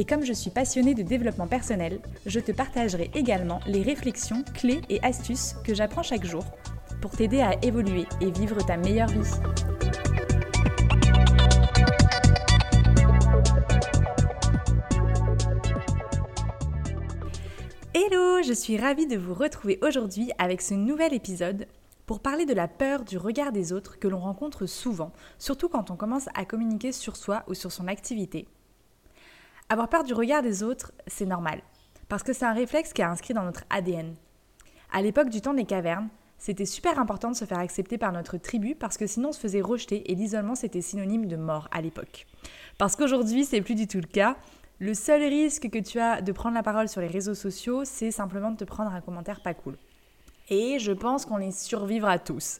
Et comme je suis passionnée de développement personnel, je te partagerai également les réflexions, clés et astuces que j'apprends chaque jour pour t'aider à évoluer et vivre ta meilleure vie. Hello, je suis ravie de vous retrouver aujourd'hui avec ce nouvel épisode pour parler de la peur du regard des autres que l'on rencontre souvent, surtout quand on commence à communiquer sur soi ou sur son activité. Avoir peur du regard des autres, c'est normal, parce que c'est un réflexe qui est inscrit dans notre ADN. À l'époque du temps des cavernes, c'était super important de se faire accepter par notre tribu parce que sinon on se faisait rejeter et l'isolement c'était synonyme de mort à l'époque. Parce qu'aujourd'hui c'est plus du tout le cas. Le seul risque que tu as de prendre la parole sur les réseaux sociaux, c'est simplement de te prendre un commentaire pas cool. Et je pense qu'on les survivra tous.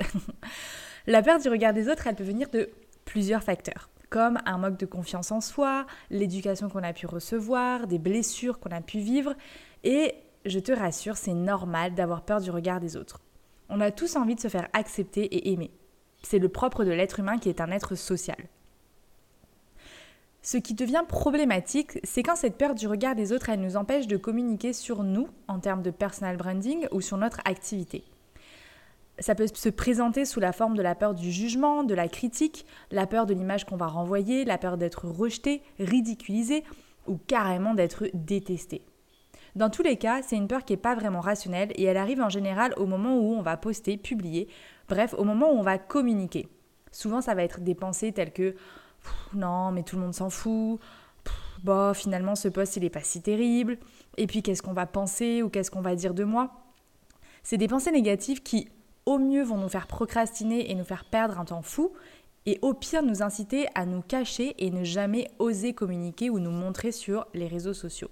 la peur du regard des autres, elle peut venir de plusieurs facteurs comme un manque de confiance en soi, l'éducation qu'on a pu recevoir, des blessures qu'on a pu vivre. Et je te rassure, c'est normal d'avoir peur du regard des autres. On a tous envie de se faire accepter et aimer. C'est le propre de l'être humain qui est un être social. Ce qui devient problématique, c'est quand cette peur du regard des autres, elle nous empêche de communiquer sur nous en termes de personal branding ou sur notre activité. Ça peut se présenter sous la forme de la peur du jugement, de la critique, la peur de l'image qu'on va renvoyer, la peur d'être rejeté, ridiculisé ou carrément d'être détesté. Dans tous les cas, c'est une peur qui n'est pas vraiment rationnelle et elle arrive en général au moment où on va poster, publier, bref, au moment où on va communiquer. Souvent, ça va être des pensées telles que non, mais tout le monde s'en fout, bah finalement ce post il n'est pas si terrible, et puis qu'est-ce qu'on va penser ou qu'est-ce qu'on va dire de moi? C'est des pensées négatives qui au mieux vont nous faire procrastiner et nous faire perdre un temps fou, et au pire nous inciter à nous cacher et ne jamais oser communiquer ou nous montrer sur les réseaux sociaux.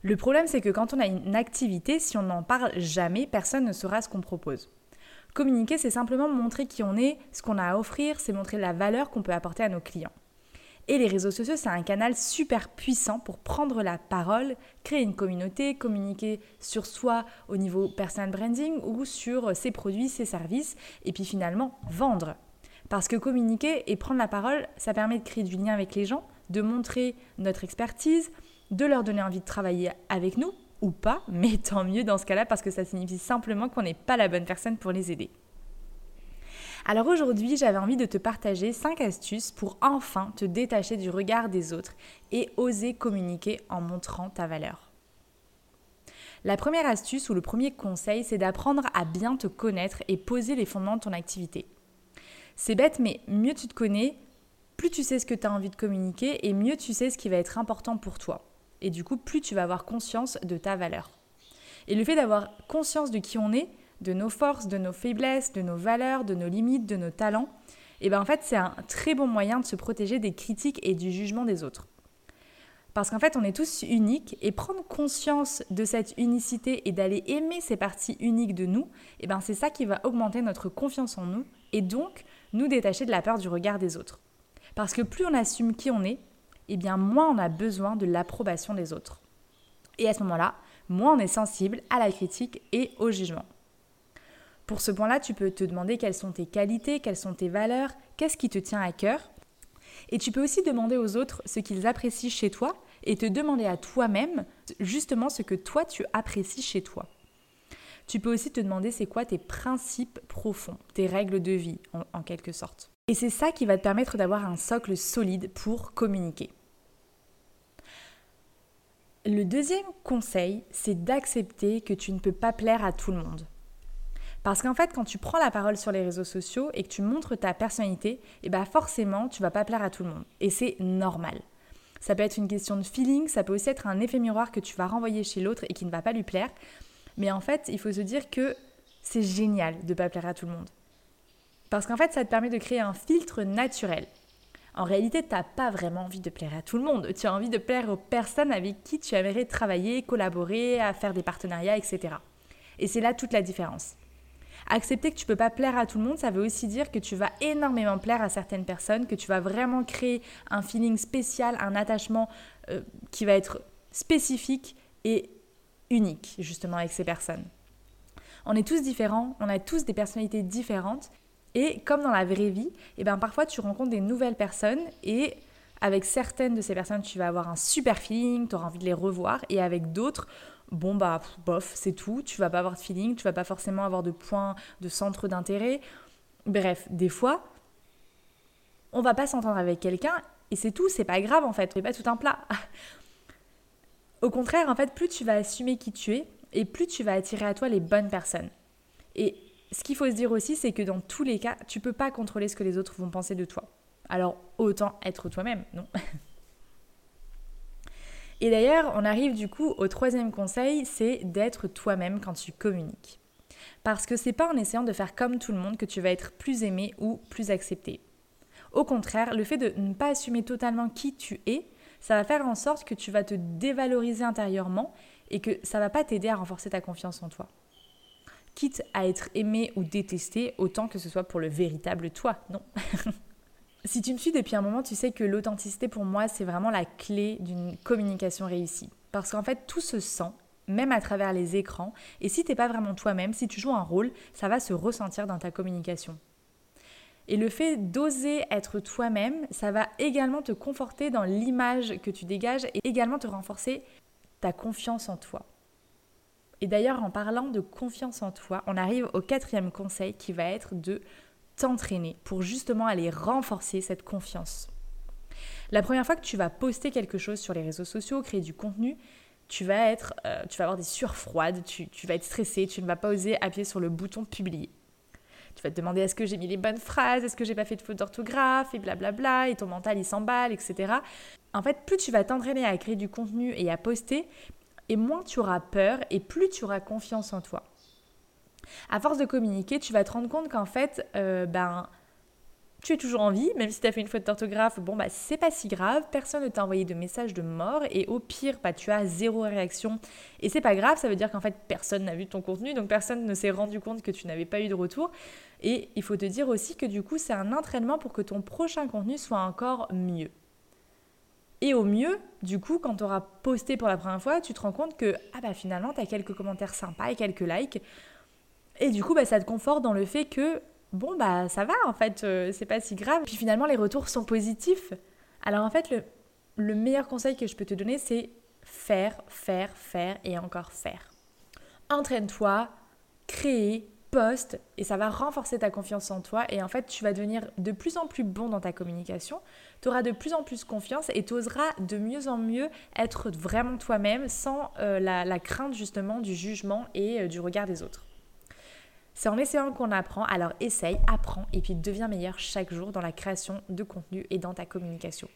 Le problème c'est que quand on a une activité, si on n'en parle jamais, personne ne saura ce qu'on propose. Communiquer, c'est simplement montrer qui on est, ce qu'on a à offrir, c'est montrer la valeur qu'on peut apporter à nos clients. Et les réseaux sociaux, c'est un canal super puissant pour prendre la parole, créer une communauté, communiquer sur soi au niveau personal branding ou sur ses produits, ses services, et puis finalement vendre. Parce que communiquer et prendre la parole, ça permet de créer du lien avec les gens, de montrer notre expertise, de leur donner envie de travailler avec nous, ou pas, mais tant mieux dans ce cas-là, parce que ça signifie simplement qu'on n'est pas la bonne personne pour les aider. Alors aujourd'hui, j'avais envie de te partager 5 astuces pour enfin te détacher du regard des autres et oser communiquer en montrant ta valeur. La première astuce ou le premier conseil, c'est d'apprendre à bien te connaître et poser les fondements de ton activité. C'est bête, mais mieux tu te connais, plus tu sais ce que tu as envie de communiquer et mieux tu sais ce qui va être important pour toi. Et du coup, plus tu vas avoir conscience de ta valeur. Et le fait d'avoir conscience de qui on est, de nos forces, de nos faiblesses, de nos valeurs, de nos limites, de nos talents, et eh bien en fait c'est un très bon moyen de se protéger des critiques et du jugement des autres. Parce qu'en fait on est tous uniques et prendre conscience de cette unicité et d'aller aimer ces parties uniques de nous, et eh ben c'est ça qui va augmenter notre confiance en nous et donc nous détacher de la peur du regard des autres. Parce que plus on assume qui on est, et eh bien moins on a besoin de l'approbation des autres. Et à ce moment-là, moins on est sensible à la critique et au jugement. Pour ce point-là, tu peux te demander quelles sont tes qualités, quelles sont tes valeurs, qu'est-ce qui te tient à cœur. Et tu peux aussi demander aux autres ce qu'ils apprécient chez toi et te demander à toi-même justement ce que toi tu apprécies chez toi. Tu peux aussi te demander c'est quoi tes principes profonds, tes règles de vie en, quelque sorte. Et c'est ça qui va te permettre d'avoir un socle solide pour communiquer. Le deuxième conseil, c'est d'accepter que tu ne peux pas plaire à tout le monde. Parce qu'en fait, quand tu prends la parole sur les réseaux sociaux et que tu montres ta personnalité, et eh ben forcément, tu vas pas plaire à tout le monde. Et c'est normal. Ça peut être une question de feeling, ça peut aussi être un effet miroir que tu vas renvoyer chez l'autre et qui ne va pas lui plaire. Mais en fait, il faut se dire que c'est génial de pas plaire à tout le monde. Parce qu'en fait, ça te permet de créer un filtre naturel. En réalité, tu n'as pas vraiment envie de plaire à tout le monde. Tu as envie de plaire aux personnes avec qui tu aimerais travailler, collaborer, à faire des partenariats, etc. Et c'est là toute la différence. Accepter que tu peux pas plaire à tout le monde, ça veut aussi dire que tu vas énormément plaire à certaines personnes, que tu vas vraiment créer un feeling spécial, un attachement euh, qui va être spécifique et unique justement avec ces personnes. On est tous différents, on a tous des personnalités différentes et comme dans la vraie vie, et eh ben parfois tu rencontres des nouvelles personnes et avec certaines de ces personnes, tu vas avoir un super feeling, tu auras envie de les revoir et avec d'autres, bon bah bof, c'est tout, tu vas pas avoir de feeling, tu vas pas forcément avoir de points de centre d'intérêt. Bref, des fois, on va pas s'entendre avec quelqu'un et c'est tout, c'est pas grave en fait, c'est pas tout un plat. Au contraire, en fait, plus tu vas assumer qui tu es et plus tu vas attirer à toi les bonnes personnes. Et ce qu'il faut se dire aussi, c'est que dans tous les cas, tu peux pas contrôler ce que les autres vont penser de toi. Alors autant être toi-même, non Et d'ailleurs, on arrive du coup au troisième conseil, c'est d'être toi-même quand tu communiques. Parce que c'est pas en essayant de faire comme tout le monde que tu vas être plus aimé ou plus accepté. Au contraire, le fait de ne pas assumer totalement qui tu es, ça va faire en sorte que tu vas te dévaloriser intérieurement et que ça va pas t'aider à renforcer ta confiance en toi. Quitte à être aimé ou détesté, autant que ce soit pour le véritable toi, non Si tu me suis depuis un moment, tu sais que l'authenticité pour moi, c'est vraiment la clé d'une communication réussie. Parce qu'en fait, tout se sent, même à travers les écrans. Et si t'es pas vraiment toi-même, si tu joues un rôle, ça va se ressentir dans ta communication. Et le fait d'oser être toi-même, ça va également te conforter dans l'image que tu dégages et également te renforcer ta confiance en toi. Et d'ailleurs, en parlant de confiance en toi, on arrive au quatrième conseil qui va être de t'entraîner pour justement aller renforcer cette confiance. La première fois que tu vas poster quelque chose sur les réseaux sociaux, créer du contenu, tu vas, être, euh, tu vas avoir des surfroides, tu, tu vas être stressé, tu ne vas pas oser appuyer sur le bouton publier. Tu vas te demander est-ce que j'ai mis les bonnes phrases, est-ce que j'ai pas fait de faute d'orthographe, et blablabla, et ton mental il s'emballe, etc. En fait, plus tu vas t'entraîner à créer du contenu et à poster, et moins tu auras peur, et plus tu auras confiance en toi. À force de communiquer, tu vas te rendre compte qu'en fait, euh, ben, tu es toujours en vie, même si tu as fait une faute d'orthographe, bon, bah, c'est pas si grave, personne ne t'a envoyé de message de mort, et au pire, bah, tu as zéro réaction. Et c'est pas grave, ça veut dire qu'en fait, personne n'a vu ton contenu, donc personne ne s'est rendu compte que tu n'avais pas eu de retour. Et il faut te dire aussi que du coup, c'est un entraînement pour que ton prochain contenu soit encore mieux. Et au mieux, du coup, quand tu auras posté pour la première fois, tu te rends compte que ah bah finalement, tu as quelques commentaires sympas et quelques likes. Et du coup, bah, ça te conforte dans le fait que, bon, bah ça va, en fait, euh, c'est pas si grave. Puis finalement, les retours sont positifs. Alors en fait, le, le meilleur conseil que je peux te donner, c'est faire, faire, faire et encore faire. Entraîne-toi, créer, poste et ça va renforcer ta confiance en toi et en fait tu vas devenir de plus en plus bon dans ta communication, tu auras de plus en plus confiance et tu oseras de mieux en mieux être vraiment toi-même sans euh, la, crainte justement du jugement et euh, du regard des autres. C'est en essayant qu'on apprend, alors essaye, apprends et puis deviens meilleur chaque jour dans la création de contenu et dans ta communication.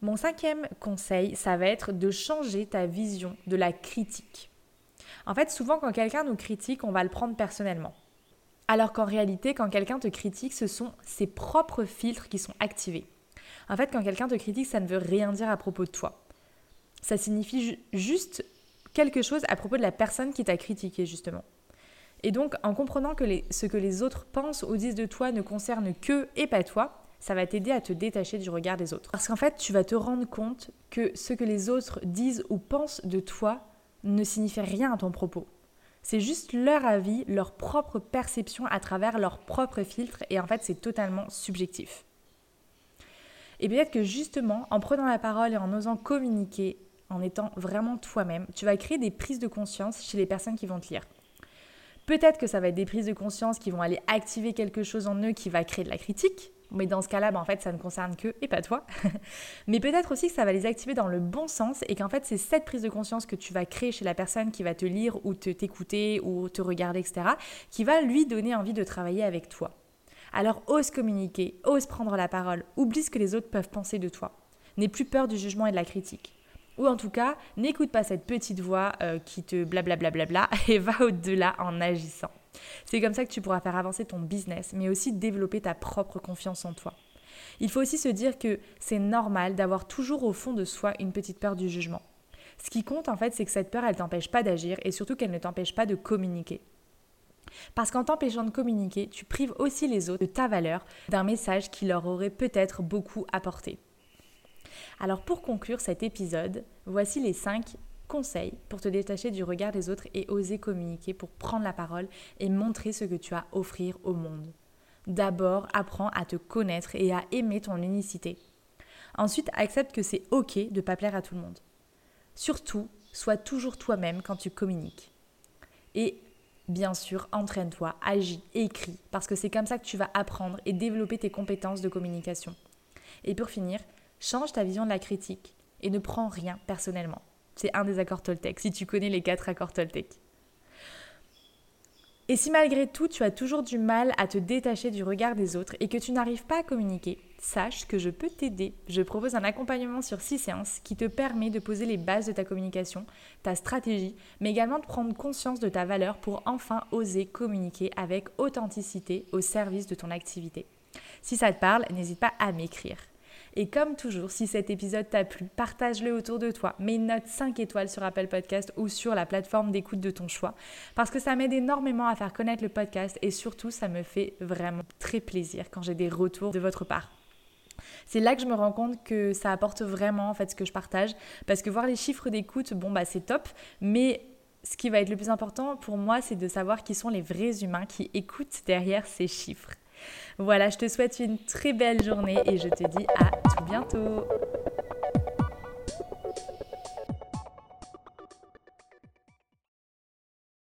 Mon cinquième conseil, ça va être de changer ta vision de la critique. En fait, souvent quand quelqu'un nous critique, on va le prendre personnellement. Alors qu'en réalité, quand quelqu'un te critique, ce sont ses propres filtres qui sont activés. En fait, quand quelqu'un te critique, ça ne veut rien dire à propos de toi. Ça signifie juste quelque chose à propos de la personne qui t'a critiqué, justement. Et donc, en comprenant que ce que les autres pensent ou disent de toi ne concerne que et pas toi, ça va t'aider à te détacher du regard des autres. Parce qu'en fait, tu vas te rendre compte que ce que les autres disent ou pensent de toi ne signifie rien à ton propos. C'est juste leur avis, leur propre perception à travers leur propre filtre et en fait c'est totalement subjectif. Et peut-être que justement, en prenant la parole et en osant communiquer, en étant vraiment toi-même, tu vas créer des prises de conscience chez les personnes qui vont te lire. Peut-être que ça va être des prises de conscience qui vont aller activer quelque chose en eux qui va créer de la critique, mais dans ce cas-là, bah, en fait, ça ne concerne que et pas toi. mais peut-être aussi que ça va les activer dans le bon sens et qu'en fait, c'est cette prise de conscience que tu vas créer chez la personne qui va te lire ou te t'écouter ou te regarder, etc., qui va lui donner envie de travailler avec toi. Alors ose communiquer, ose prendre la parole, oublie ce que les autres peuvent penser de toi. N'aie plus peur du jugement et de la critique. Ou en tout cas, n'écoute pas cette petite voix euh, qui te blablabla et va au-delà en agissant. C'est comme ça que tu pourras faire avancer ton business, mais aussi développer ta propre confiance en toi. Il faut aussi se dire que c'est normal d'avoir toujours au fond de soi une petite peur du jugement. Ce qui compte en fait, c'est que cette peur, elle t'empêche pas d'agir et surtout qu'elle ne t'empêche pas de communiquer. Parce qu'en t'empêchant de communiquer, tu prives aussi les autres de ta valeur, d'un message qui leur aurait peut-être beaucoup apporté. Alors pour conclure cet épisode, voici les 5 conseils pour te détacher du regard des autres et oser communiquer pour prendre la parole et montrer ce que tu as à offrir au monde. D'abord, apprends à te connaître et à aimer ton unicité. Ensuite, accepte que c'est ok de ne pas plaire à tout le monde. Surtout, sois toujours toi-même quand tu communiques. Et bien sûr, entraîne-toi, agis, écris, parce que c'est comme ça que tu vas apprendre et développer tes compétences de communication. Et pour finir, change ta vision de la critique et ne prends rien personnellement. C'est un des accords Toltec, si tu connais les quatre accords Toltec. Et si malgré tout tu as toujours du mal à te détacher du regard des autres et que tu n'arrives pas à communiquer, sache que je peux t'aider. Je propose un accompagnement sur 6 séances qui te permet de poser les bases de ta communication, ta stratégie, mais également de prendre conscience de ta valeur pour enfin oser communiquer avec authenticité au service de ton activité. Si ça te parle, n'hésite pas à m'écrire. Et comme toujours, si cet épisode t'a plu, partage-le autour de toi. Mets une note 5 étoiles sur Apple Podcast ou sur la plateforme d'écoute de ton choix. Parce que ça m'aide énormément à faire connaître le podcast et surtout, ça me fait vraiment très plaisir quand j'ai des retours de votre part. C'est là que je me rends compte que ça apporte vraiment en fait ce que je partage parce que voir les chiffres d'écoute, bon bah c'est top, mais ce qui va être le plus important pour moi, c'est de savoir qui sont les vrais humains qui écoutent derrière ces chiffres. Voilà, je te souhaite une très belle journée et je te dis à tout bientôt.